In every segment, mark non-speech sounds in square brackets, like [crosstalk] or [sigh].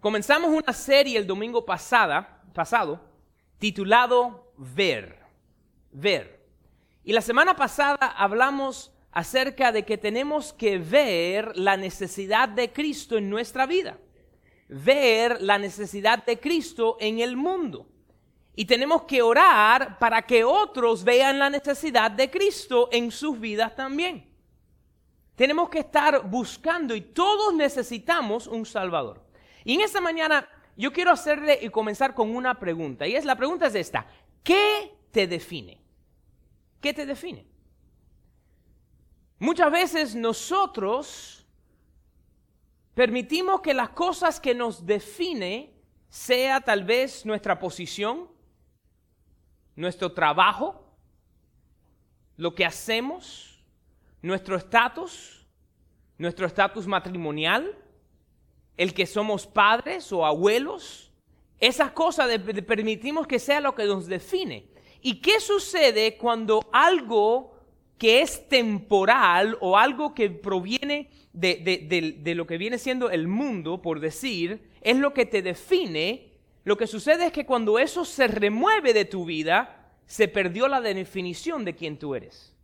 Comenzamos una serie el domingo pasado titulado Ver. Ver. Y la semana pasada hablamos acerca de que tenemos que ver la necesidad de Cristo en nuestra vida. Ver la necesidad de Cristo en el mundo. Y tenemos que orar para que otros vean la necesidad de Cristo en sus vidas también. Tenemos que estar buscando y todos necesitamos un Salvador. Y en esta mañana yo quiero hacerle y comenzar con una pregunta. Y es la pregunta es esta. ¿Qué te define? ¿Qué te define? Muchas veces nosotros permitimos que las cosas que nos define sea tal vez nuestra posición, nuestro trabajo, lo que hacemos, nuestro estatus, nuestro estatus matrimonial, el que somos padres o abuelos, esas cosas permitimos que sea lo que nos define. ¿Y qué sucede cuando algo que es temporal o algo que proviene de, de, lo que viene siendo el mundo, por decir, es lo que te define? Lo que sucede es que cuando eso se remueve de tu vida, se perdió la definición de quién tú eres.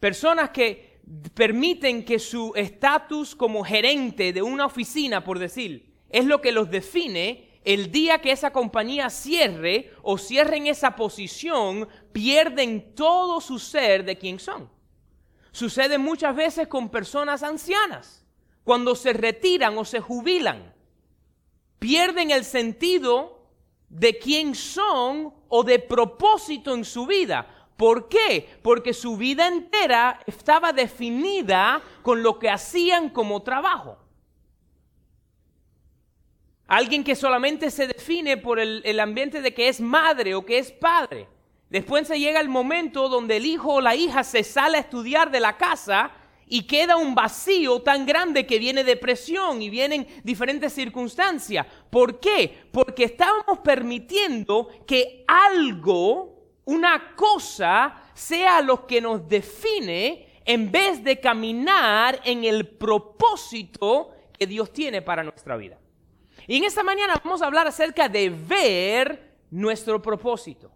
Personas que permiten que su estatus como gerente de una oficina, por decir, es lo que los define, el día que esa compañía cierre o cierren esa posición, pierden todo su ser de quién son. Sucede muchas veces con personas ancianas, cuando se retiran o se jubilan, pierden el sentido de quién son o de propósito en su vida, ¿Por qué? Porque su vida entera estaba definida con lo que hacían como trabajo. Alguien que solamente se define por el, ambiente de que es madre o que es padre. Después se llega el momento donde el hijo o la hija se sale a estudiar de la casa y queda un vacío tan grande que viene depresión y vienen diferentes circunstancias. ¿Por qué? Porque estábamos permitiendo que algo una cosa sea lo que nos define en vez de caminar en el propósito que Dios tiene para nuestra vida. Y en esta mañana vamos a hablar acerca de ver nuestro propósito.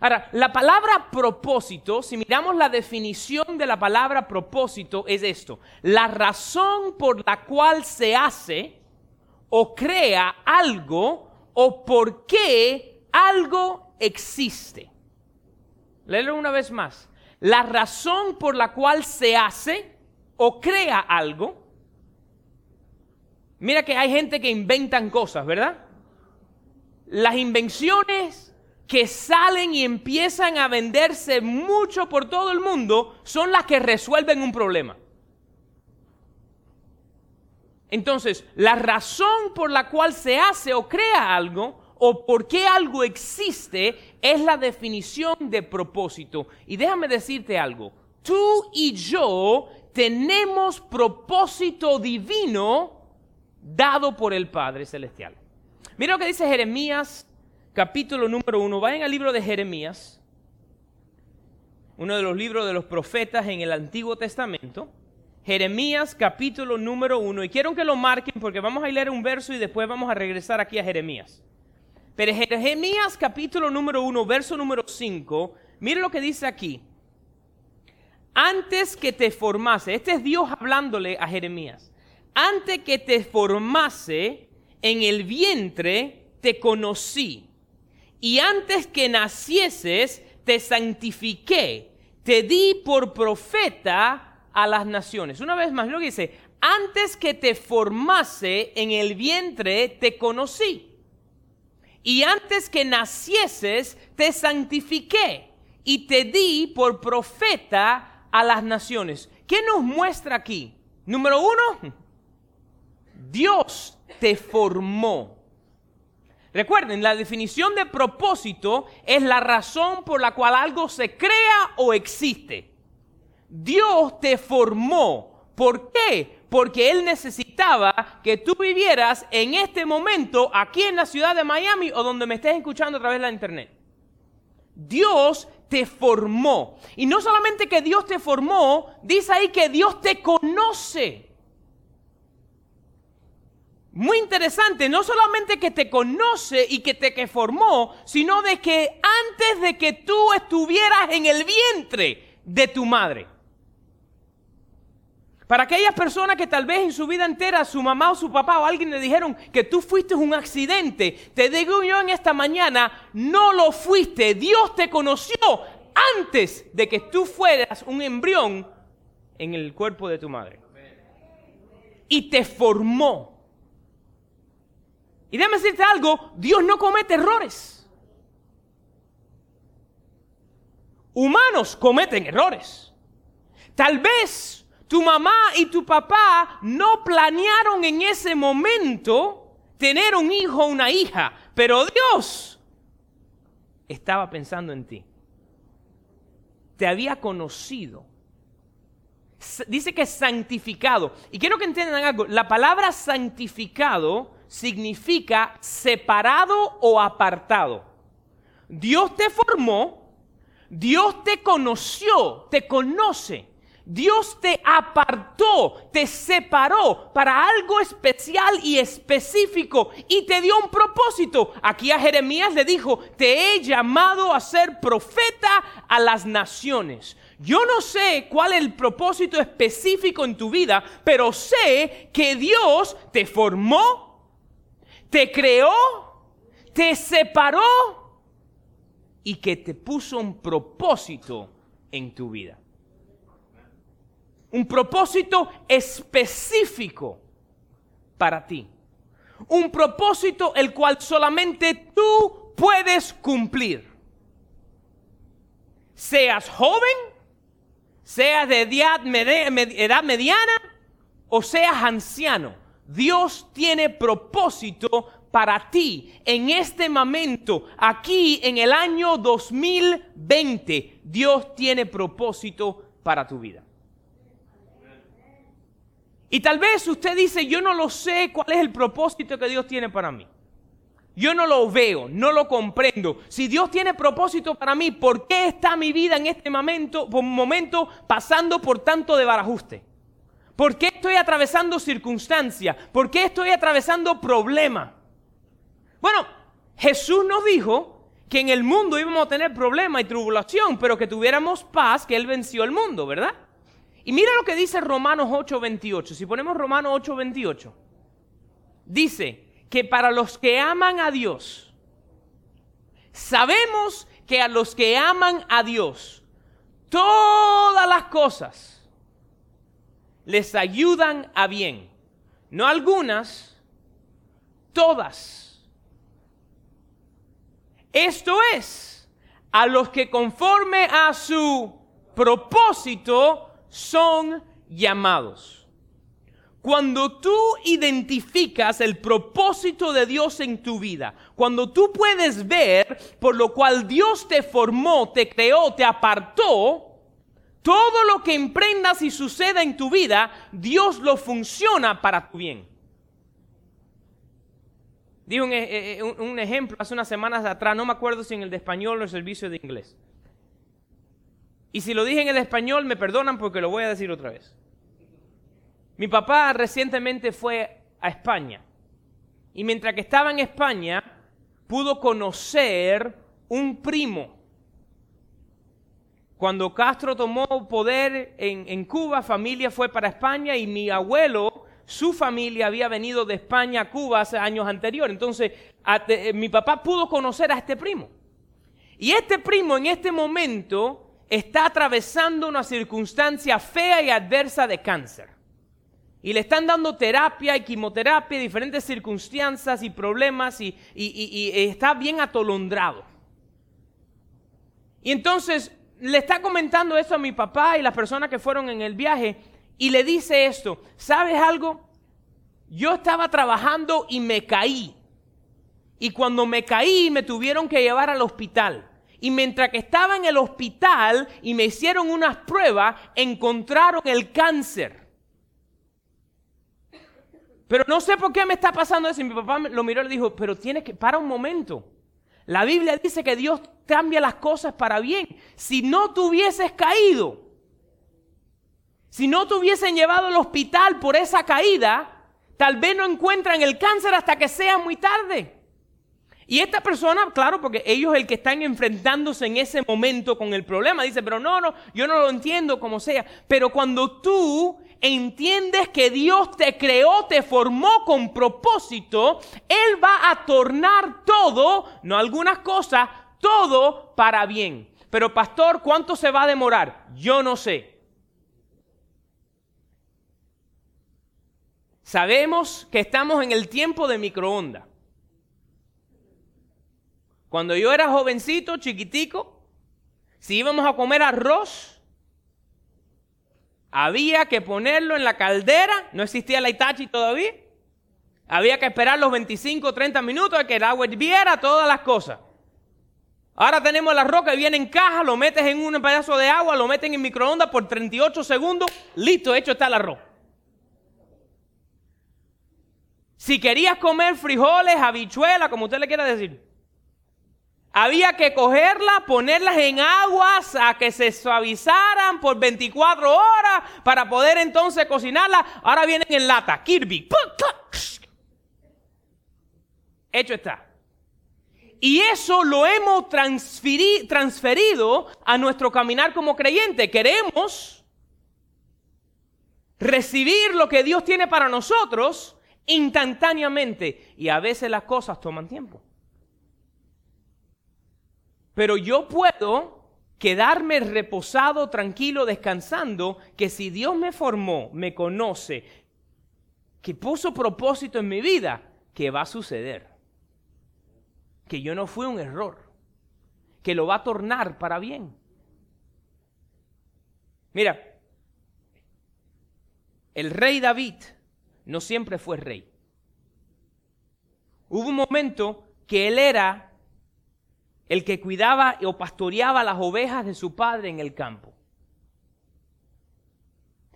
Ahora, la palabra propósito, si miramos la definición de la palabra propósito, es esto. La razón por la cual se hace o crea algo o por qué algo existe. Léelo una vez más. La razón por la cual se hace o crea algo. Mira que hay gente que inventan cosas, ¿verdad? Las invenciones que salen y empiezan a venderse mucho por todo el mundo son las que resuelven un problema. Entonces, la razón por la cual se hace o crea algo o por qué algo existe es la definición de propósito. Y déjame decirte algo, tú y yo tenemos propósito divino dado por el Padre Celestial. Mira lo que dice Jeremías capítulo número uno. Vayan al libro de Jeremías, uno de los libros de los profetas en el Antiguo Testamento. Jeremías capítulo número uno. Y quiero que lo marquen porque vamos a leer un verso y después vamos a regresar aquí a Jeremías. Pero Jeremías capítulo número 1, verso número 5, mire lo que dice aquí. Antes que te formase, este es Dios hablándole a Jeremías, antes que te formase en el vientre, te conocí. Y antes que nacieses, te santifiqué, te di por profeta a las naciones. Una vez más, lo que dice, antes que te formase en el vientre, te conocí y antes que nacieses te santifiqué y te di por profeta a las naciones. ¿Qué nos muestra aquí? Número uno, Dios te formó. Recuerden, la definición de propósito es la razón por la cual algo se crea o existe. Dios te formó. ¿Por qué? Porque Él necesitaba que tú vivieras en este momento aquí en la ciudad de Miami o donde me estés escuchando a través de la internet. Dios te formó. Y no solamente que Dios te formó, dice ahí que Dios te conoce. Muy interesante, no solamente que te conoce y que te que formó, sino de que antes de que tú estuvieras en el vientre de tu madre. Para aquellas personas que tal vez en su vida entera su mamá o su papá o alguien le dijeron que tú fuiste un accidente, te digo yo en esta mañana, no lo fuiste. Dios te conoció antes de que tú fueras un embrión en el cuerpo de tu madre. Y te formó. Y déjame decirte algo, Dios no comete errores. Humanos cometen errores. Tal vez tu mamá y tu papá no planearon en ese momento tener un hijo o una hija, pero Dios estaba pensando en ti. Te había conocido. Dice que santificado. Y quiero que entiendan algo. La palabra santificado significa separado o apartado. Dios te formó, Dios te conoció, te conoce. Dios te apartó, te separó para algo especial y específico y te dio un propósito. Aquí a Jeremías le dijo, te he llamado a ser profeta a las naciones. Yo no sé cuál es el propósito específico en tu vida, pero sé que Dios te formó, te creó, te separó y que te puso un propósito en tu vida. Un propósito específico para ti. Un propósito el cual solamente tú puedes cumplir. Seas joven, seas de edad, mediana o seas anciano Dios tiene propósito para ti en este momento, aquí en el año 2020. Dios tiene propósito para tu vida. Y tal vez usted dice, yo no lo sé cuál es el propósito que Dios tiene para mí. Yo no lo veo, no lo comprendo. Si Dios tiene propósito para mí, ¿por qué está mi vida en este momento, momento pasando por tanto de barajuste? ¿Por qué estoy atravesando circunstancias? ¿Por qué estoy atravesando problemas? Bueno, Jesús nos dijo que en el mundo íbamos a tener problemas y tribulación, pero que tuviéramos paz, que Él venció el mundo, ¿verdad? Y mira lo que dice Romanos 8:28. Si ponemos Romanos 8:28, dice que para los que aman a Dios, sabemos que a los que aman a Dios, todas las cosas les ayudan a bien. No algunas, todas. Esto es, a los que conforme a su propósito son llamados. Cuando tú identificas el propósito de Dios en tu vida, cuando tú puedes ver por lo cual Dios te formó, te creó, te apartó, todo lo que emprendas y suceda en tu vida, Dios lo funciona para tu bien. Di un, eh, eh, un, ejemplo hace unas semanas atrás, no me acuerdo si en el de español o el servicio de inglés. Y si lo dije en el español, me perdonan porque lo voy a decir otra vez. Mi papá recientemente fue a España. Y mientras que estaba en España, pudo conocer un primo cuando Castro tomó poder en, Cuba, familia fue para España y mi abuelo, su familia había venido de España a Cuba hace años anteriores. Entonces, eh, mi papá pudo conocer a este primo. Y este primo en este momento está atravesando una circunstancia fea y adversa de cáncer. Y le están dando terapia y quimioterapia, diferentes circunstancias y problemas y, y está bien atolondrado. Y entonces le está comentando esto a mi papá y las personas que fueron en el viaje y le dice esto, ¿sabes algo? Yo estaba trabajando y me caí. Y cuando me caí me tuvieron que llevar al hospital. Y mientras que estaba en el hospital y me hicieron unas pruebas, encontraron el cáncer. Pero no sé por qué me está pasando eso. Y mi papá lo miró y le dijo, pero tienes que, para un momento. La Biblia dice que Dios cambia las cosas para bien. Si no te hubieses caído, si no te hubiesen llevado al hospital por esa caída, Tal vez no encuentran el cáncer hasta que sea muy tarde. Y esta persona, claro, porque ellos el que están enfrentándose en ese momento con el problema, dice, pero no, no, yo no lo entiendo como sea. Pero cuando tú entiendes que Dios te creó, te formó con propósito, Él va a tornar todo, no algunas cosas, todo para bien. Pero pastor, ¿cuánto se va a demorar? Yo no sé. Sabemos que estamos en el tiempo de microondas. Cuando yo era jovencito, chiquitico, si íbamos a comer arroz, había que ponerlo en la caldera, no existía la Itachi todavía. Había que esperar los 25 o 30 minutos a que el agua hirviera, todas las cosas. Ahora tenemos el arroz que viene en caja, lo metes en un pedazo de agua, lo meten en microondas por 38 segundos, listo, hecho está el arroz. Si querías comer frijoles, habichuelas, como usted le quiera decir, había que cogerlas, ponerlas en aguas a que se suavizaran por 24 horas para poder entonces cocinarlas. Ahora vienen en lata. Kirby. Hecho está. Y eso lo hemos transferido a nuestro caminar como creyente. Queremos recibir lo que Dios tiene para nosotros instantáneamente. Y a veces las cosas toman tiempo. Pero yo puedo quedarme reposado, tranquilo, descansando, que si Dios me formó, me conoce, que puso propósito en mi vida, que va a suceder. Que yo no fui un error, que lo va a tornar para bien. Mira, el rey David no siempre fue rey. Hubo un momento que él era el que cuidaba o pastoreaba las ovejas de su padre en el campo.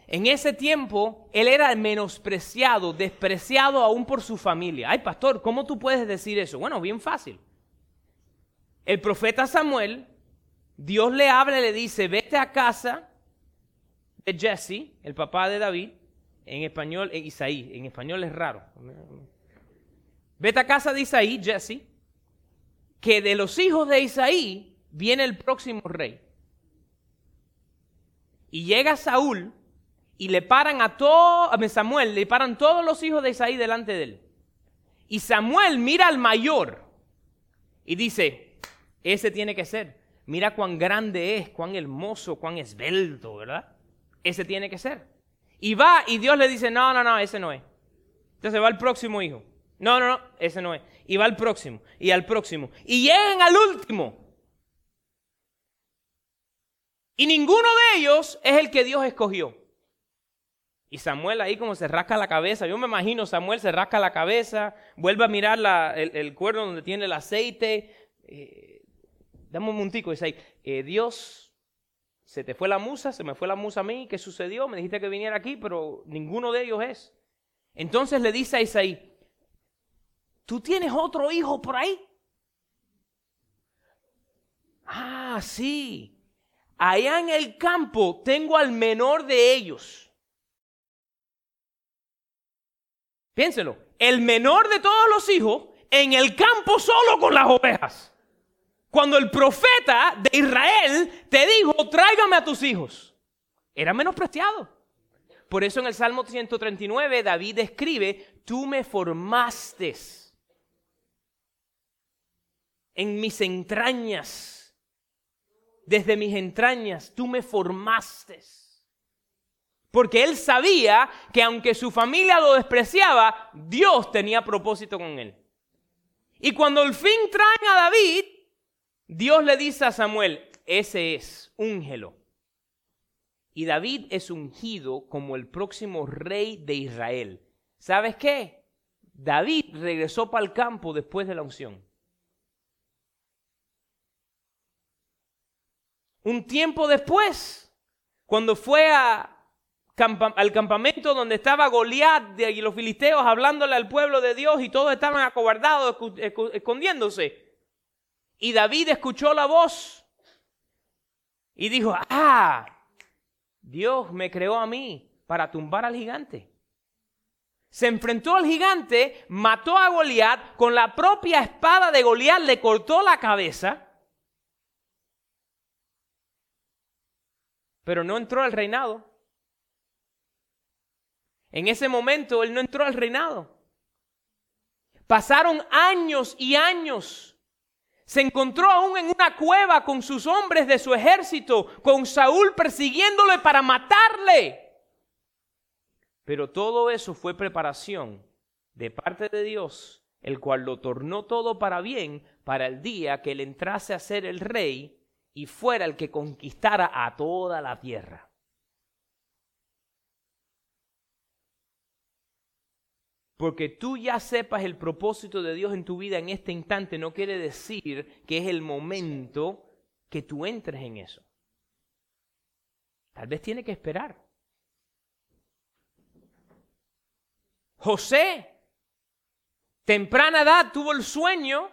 En ese tiempo él era menospreciado, despreciado aún por su familia. Ay, pastor, ¿cómo tú puedes decir eso? Bueno, bien fácil. El profeta Samuel, Dios le habla y le dice, vete a casa de Jesse, el papá de David, en español, en Isaí, en español es raro. Vete a casa de Isaí, Jesse, que de los hijos de Isaí viene el próximo rey. Y llega Saúl y le paran a todo, a Samuel, le paran todos los hijos de Isaí delante de él. Y Samuel mira al mayor y dice, ese tiene que ser. Mira cuán grande es, cuán hermoso, cuán esbelto, ¿verdad? Ese tiene que ser. Y va y Dios le dice, no, no, no, ese no es. Entonces va el próximo hijo. No, no, no, ese no es. Y va al próximo, y al próximo. Y llegan al último. Y ninguno de ellos es el que Dios escogió. Y Samuel ahí como se rasca la cabeza. Yo me imagino Samuel se rasca la cabeza, vuelve a mirar el, cuerno donde tiene el aceite. Eh, dame un muntico, dice eh, Dios, se te fue la musa, se me fue la musa a mí, ¿qué sucedió? Me dijiste que viniera aquí, pero ninguno de ellos es. Entonces le dice a Isaí, ¿Tú tienes otro hijo por ahí? Ah, sí. Allá en el campo tengo al menor de ellos. Piénselo. El menor de todos los hijos en el campo solo con las ovejas. Cuando el profeta de Israel te dijo, tráigame a tus hijos. Era menospreciado. Por eso en el Salmo 139 David escribe, tú me formaste en mis entrañas. Desde mis entrañas tú me formaste. Porque él sabía que aunque su familia lo despreciaba, Dios tenía propósito con él. Y cuando al fin traen a David, Dios le dice a Samuel, ese es, úngelo. Y David es ungido como el próximo rey de Israel. ¿Sabes qué? David regresó para el campo después de la unción. Un tiempo después, cuando fue al campamento donde estaba Goliat y los filisteos hablándole al pueblo de Dios y todos estaban acobardados, escondiéndose. Y David escuchó la voz y dijo, ah, Dios me creó a mí para tumbar al gigante. se enfrentó al gigante, mató a Goliat, con la propia espada de Goliat le cortó la cabeza, pero no entró al reinado. En ese momento él no entró al reinado. Pasaron años y años. Se encontró aún en una cueva con sus hombres de su ejército, con Saúl persiguiéndole para matarle. Pero todo eso fue preparación de parte de Dios, el cual lo tornó todo para bien para el día que él entrase a ser el rey y fuera el que conquistara a toda la tierra. Porque tú ya sepas el propósito de Dios en tu vida en este instante no quiere decir que es el momento que tú entres en eso. Tal vez tiene que esperar. José, temprana edad, tuvo el sueño,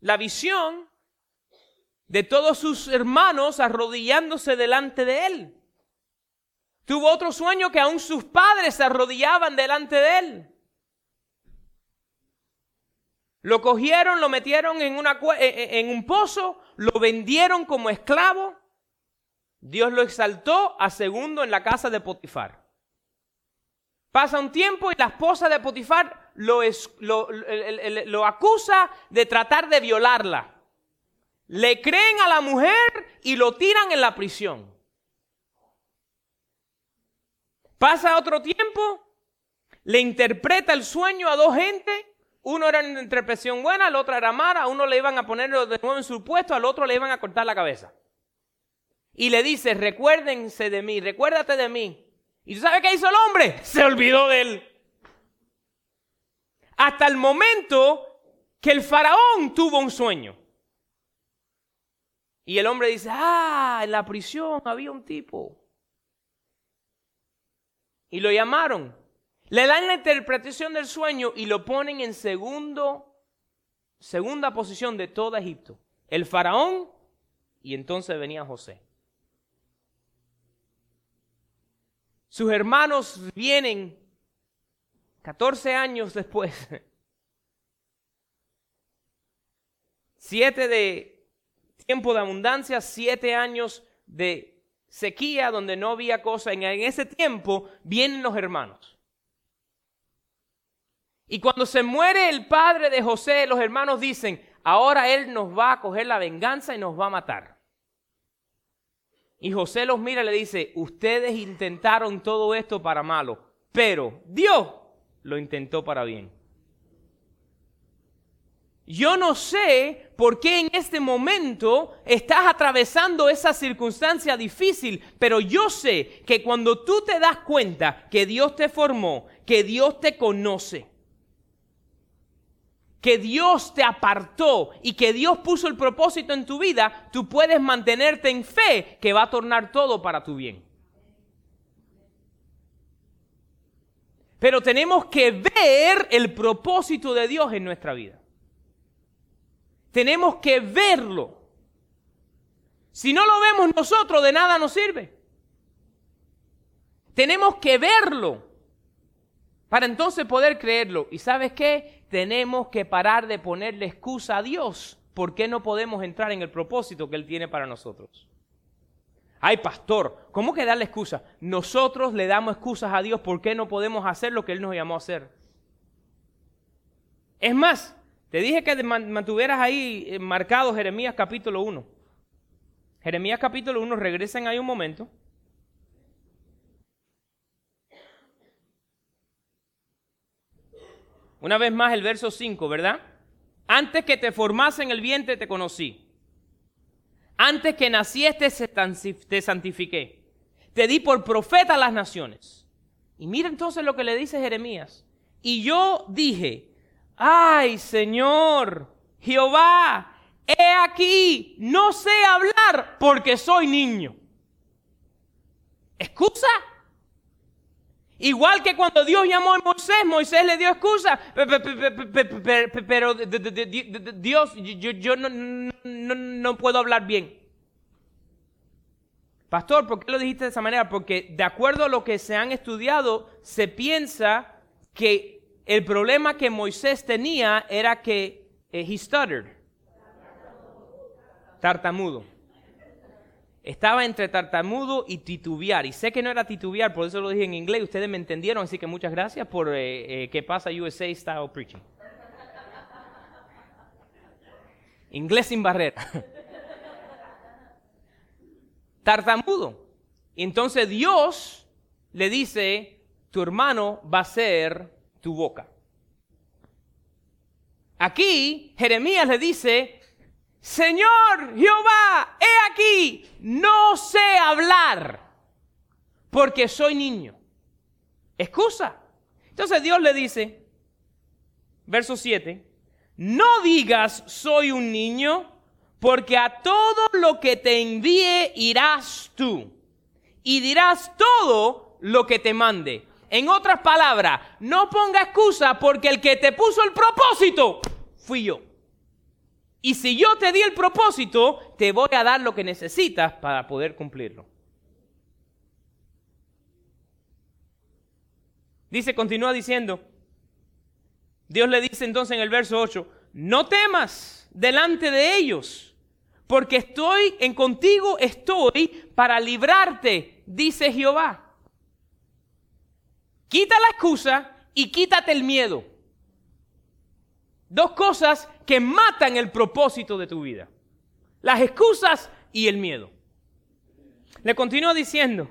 la visión de todos sus hermanos arrodillándose delante de él. Tuvo otro sueño que aún sus padres se arrodillaban delante de él. Lo cogieron, lo metieron en, un pozo, lo vendieron como esclavo. Dios lo exaltó a segundo en la casa de Potifar. Pasa un tiempo y la esposa de Potifar lo, acusa de tratar de violarla. Le creen a la mujer y lo tiran en la prisión. Pasa otro tiempo, le interpreta el sueño a dos gente uno era una interpretación buena, el otro era mala, a uno le iban a poner de nuevo en su puesto, al otro le iban a cortar la cabeza. Y le dice, recuérdense de mí, recuérdate de mí. ¿Y tú sabes qué hizo el hombre? [laughs] Se olvidó de él. Hasta el momento que el faraón tuvo un sueño. Y el hombre dice, ah, en la prisión había un tipo. Y lo llamaron. Le dan la interpretación del sueño y lo ponen en segundo, segunda posición de todo Egipto. El faraón y entonces venía José. Sus hermanos vienen 14 años después. [laughs] Siete de tiempo de abundancia, siete años de sequía donde no había cosa. En ese tiempo vienen los hermanos. Y cuando se muere el padre de José, los hermanos dicen, ahora él nos va a coger la venganza y nos va a matar. Y José los mira y le dice, ustedes intentaron todo esto para malo, pero Dios lo intentó para bien. Yo no sé por qué en este momento estás atravesando esa circunstancia difícil, pero yo sé que cuando tú te das cuenta que Dios te formó, que Dios te conoce, que Dios te apartó y que Dios puso el propósito en tu vida, tú puedes mantenerte en fe que va a tornar todo para tu bien. Pero tenemos que ver el propósito de Dios en nuestra vida. Tenemos que verlo. Si no lo vemos nosotros, de nada nos sirve. Tenemos que verlo para entonces poder creerlo. ¿Y sabes qué? tenemos que parar de ponerle excusa a Dios. ¿Por qué no podemos entrar en el propósito que Él tiene para nosotros? Ay, pastor, ¿cómo que darle excusa? Nosotros le damos excusas a Dios por qué no podemos hacer lo que Él nos llamó a hacer. Es más, te dije que mantuvieras ahí eh, marcado Jeremías capítulo 1. Jeremías capítulo 1, regresen ahí un momento. Una vez más el verso 5, ¿verdad? Antes que te formase en el vientre te conocí. Antes que nacieste te santifiqué. Te di por profeta a las naciones. Y mira entonces lo que le dice Jeremías. Y yo dije, ay Señor, Jehová, he aquí, no sé hablar porque soy niño. ¿Excusa? Igual que cuando Dios llamó a Moisés, Moisés le dio excusa, pero Dios, yo, no, puedo hablar bien. Pastor, ¿por qué lo dijiste de esa manera? Porque de acuerdo a lo que se han estudiado, se piensa que el problema que Moisés tenía era que eh, he stuttered. Tartamudo. Estaba entre tartamudo y titubear. Y sé que no era titubear, por eso lo dije en inglés. Ustedes me entendieron, así que muchas gracias por eh, eh, que pasa USA Style Preaching. Inglés sin barrera. Tartamudo. Y entonces Dios le dice, tu hermano va a ser tu boca. Aquí Jeremías le dice, Señor Jehová, he aquí, no sé hablar porque soy niño. Excusa. Entonces Dios le dice, verso 7, no digas soy un niño, porque a todo lo que te envíe irás tú, y dirás todo lo que te mande. En otras palabras, no ponga excusa porque el que te puso el propósito fui yo. Y si yo te di el propósito, te voy a dar lo que necesitas para poder cumplirlo. Dice, continúa diciendo, Dios le dice entonces en el verso 8, no temas delante de ellos, porque estoy en contigo, estoy para librarte, dice Jehová. Quita la excusa y quítate el miedo. Dos cosas que matan el propósito de tu vida. Las excusas y el miedo. Le continúa diciendo,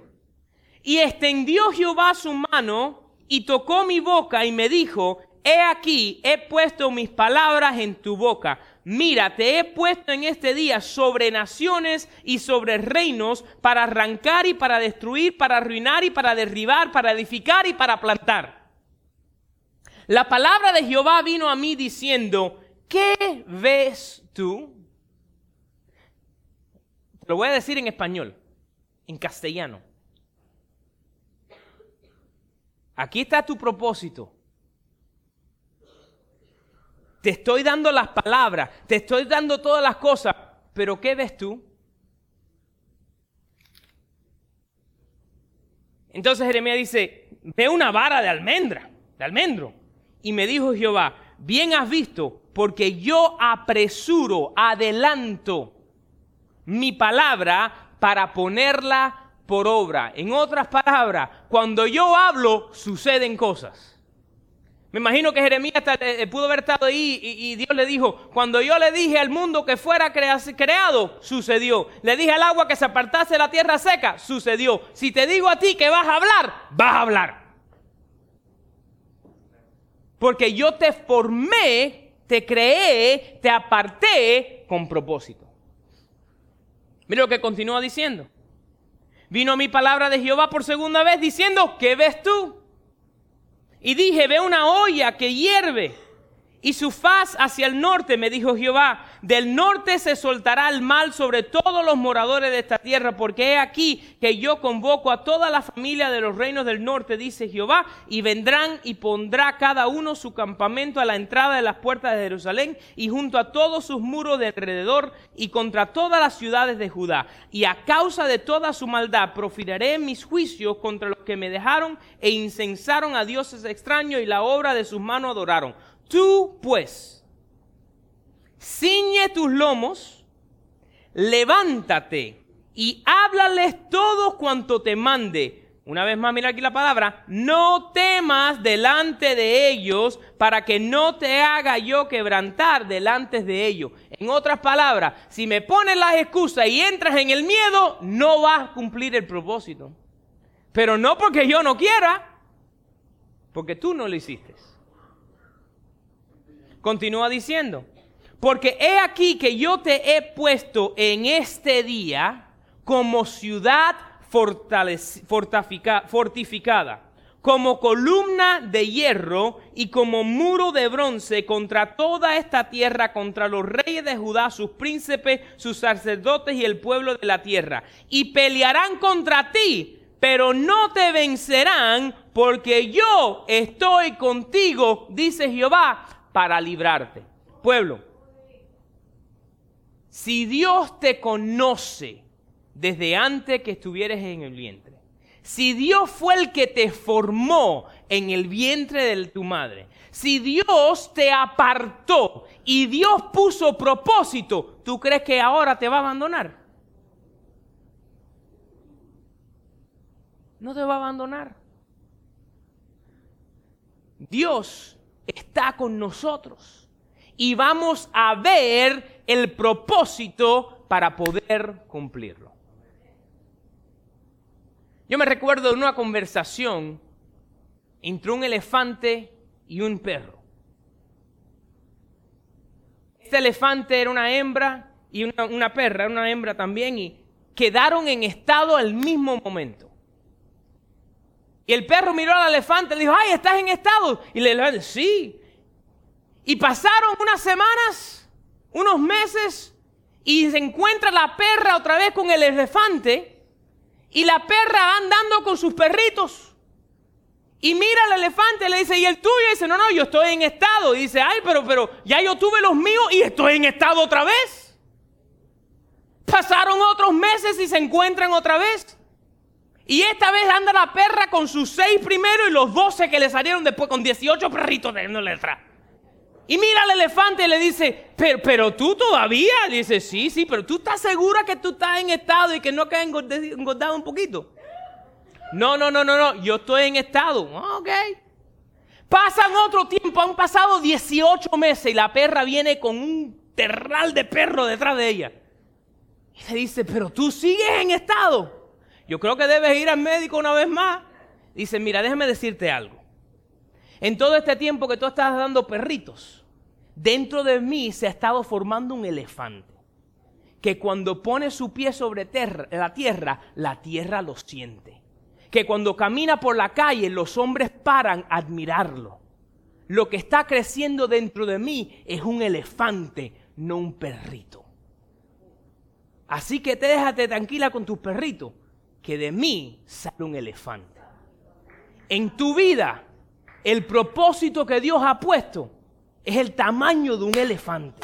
y extendió Jehová su mano y tocó mi boca y me dijo, he aquí, he puesto mis palabras en tu boca. Mira, te he puesto en este día sobre naciones y sobre reinos para arrancar y para destruir, para arruinar y para derribar, para edificar y para plantar. La palabra de Jehová vino a mí diciendo, ¿qué ves tú? Lo voy a decir en español, en castellano. Aquí está tu propósito. Te estoy dando las palabras, te estoy dando todas las cosas, pero ¿qué ves tú? Entonces Jeremías dice, ve una vara de almendra, de almendro. Y me dijo Jehová, bien has visto, porque yo apresuro, adelanto mi palabra para ponerla por obra. En otras palabras, cuando yo hablo, suceden cosas. Me imagino que Jeremías eh, pudo haber estado ahí y, Dios le dijo, cuando yo le dije al mundo que fuera creado, sucedió. Le dije al agua que se apartase de la tierra seca, sucedió. Si te digo a ti que vas a hablar, vas a hablar. Porque yo te formé, te creé, te aparté con propósito. Mira lo que continúa diciendo. Vino mi palabra de Jehová por segunda vez diciendo, ¿qué ves tú? Y dije, ve una olla que hierve y su faz hacia el norte, me dijo Jehová, del norte se soltará el mal sobre todos los moradores de esta tierra, porque he aquí que yo convoco a toda la familia de los reinos del norte, dice Jehová, y vendrán y pondrá cada uno su campamento a la entrada de las puertas de Jerusalén y junto a todos sus muros de alrededor y contra todas las ciudades de Judá. Y a causa de toda su maldad profiraré mis juicios contra los que me dejaron e incensaron a dioses extraños y la obra de sus manos adoraron Tú pues, ciñe tus lomos, levántate y háblales todo cuanto te mande. Una vez más, mira aquí la palabra, no temas delante de ellos para que no te haga yo quebrantar delante de ellos. En otras palabras, si me pones las excusas y entras en el miedo, no vas a cumplir el propósito. Pero no porque yo no quiera, porque tú no lo hiciste. Continúa diciendo, porque he aquí que yo te he puesto en este día como ciudad fortificada, como columna de hierro y como muro de bronce contra toda esta tierra, contra los reyes de Judá, sus príncipes, sus sacerdotes y el pueblo de la tierra. Y pelearán contra ti, pero no te vencerán, porque yo estoy contigo, dice Jehová, para librarte. Pueblo, si Dios te conoce desde antes que estuvieres en el vientre, Si Dios fue el que te formó en el vientre de tu madre, si Dios te apartó y Dios puso propósito, ¿tú crees que ahora te va a abandonar? No te va a abandonar. Dios está con nosotros y vamos a ver el propósito para poder cumplirlo. Yo me recuerdo de una conversación entre un elefante y un perro. Este elefante era una hembra y una, una perra, era una hembra también, y quedaron en estado al mismo momento. Y el perro miró al elefante y dijo, ay, ¿estás en estado? Y le dijo, sí. Y pasaron unas semanas, unos meses, y se encuentra la perra otra vez con el elefante, y la perra andando con sus perritos. Y mira al elefante y le dice, ¿y el tuyo? Y dice, no, no, yo estoy en estado. Y dice, ay, pero, pero ya yo tuve los míos y estoy en estado otra vez. Pasaron otros meses y se encuentran otra vez. Y esta vez anda la perra con sus seis primeros y los doce que le salieron después con 18 perritos de detrás. Y mira al elefante y le dice, pero, pero tú todavía. Dice, sí, sí, pero tú estás segura que tú estás en estado y que no quedas engordado un poquito. No, no, no, no, no, yo estoy en estado. Ok. Pasan otro tiempo, han pasado 18 meses y la perra viene con un terral de perro detrás de ella. Y le dice, pero tú sigues en estado yo creo que debes ir al médico una vez más. Dice, mira, déjame decirte algo. En todo este tiempo que tú estás dando perritos, dentro de mí se ha estado formando un elefante que cuando pone su pie sobre la tierra, la tierra lo siente. Que cuando camina por la calle, los hombres paran a admirarlo. Lo que está creciendo dentro de mí es un elefante, no un perrito. Así que te déjate tranquila con tus perritos, que de mí sale un elefante. En tu vida, el propósito que Dios ha puesto es el tamaño de un elefante.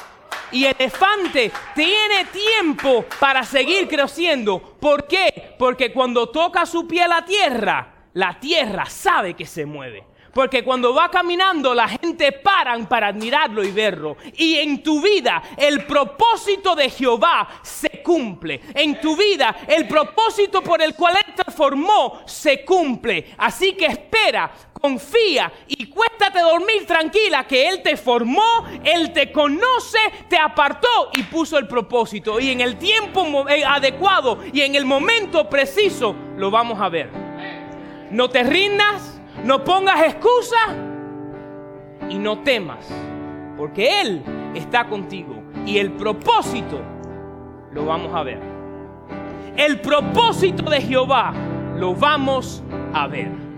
Y el elefante tiene tiempo para seguir creciendo. ¿Por qué? Porque cuando toca su pie a la tierra, la tierra sabe que se mueve. Porque cuando va caminando la gente paran para admirarlo y verlo. Y en tu vida el propósito de Jehová se cumple. En tu vida el propósito por el cual Él te formó se cumple. Así que espera, confía y cuéstate dormir tranquila que Él te formó, Él te conoce, te apartó y puso el propósito. Y en el tiempo eh, adecuado y en el momento preciso lo vamos a ver. No te rindas no pongas excusa y no temas, porque Él está contigo y el propósito lo vamos a ver. El propósito de Jehová lo vamos a ver.